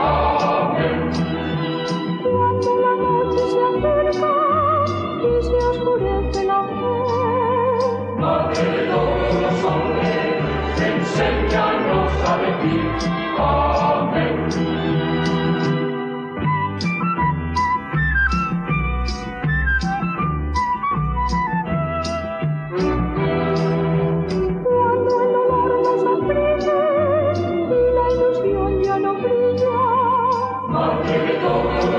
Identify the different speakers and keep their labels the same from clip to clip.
Speaker 1: ¡Amén!
Speaker 2: Cuando la noche se acerca y se oscurece la fe,
Speaker 1: Madre de todos los hombres, enséñanos a decir ¡Amén!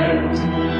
Speaker 1: Amen.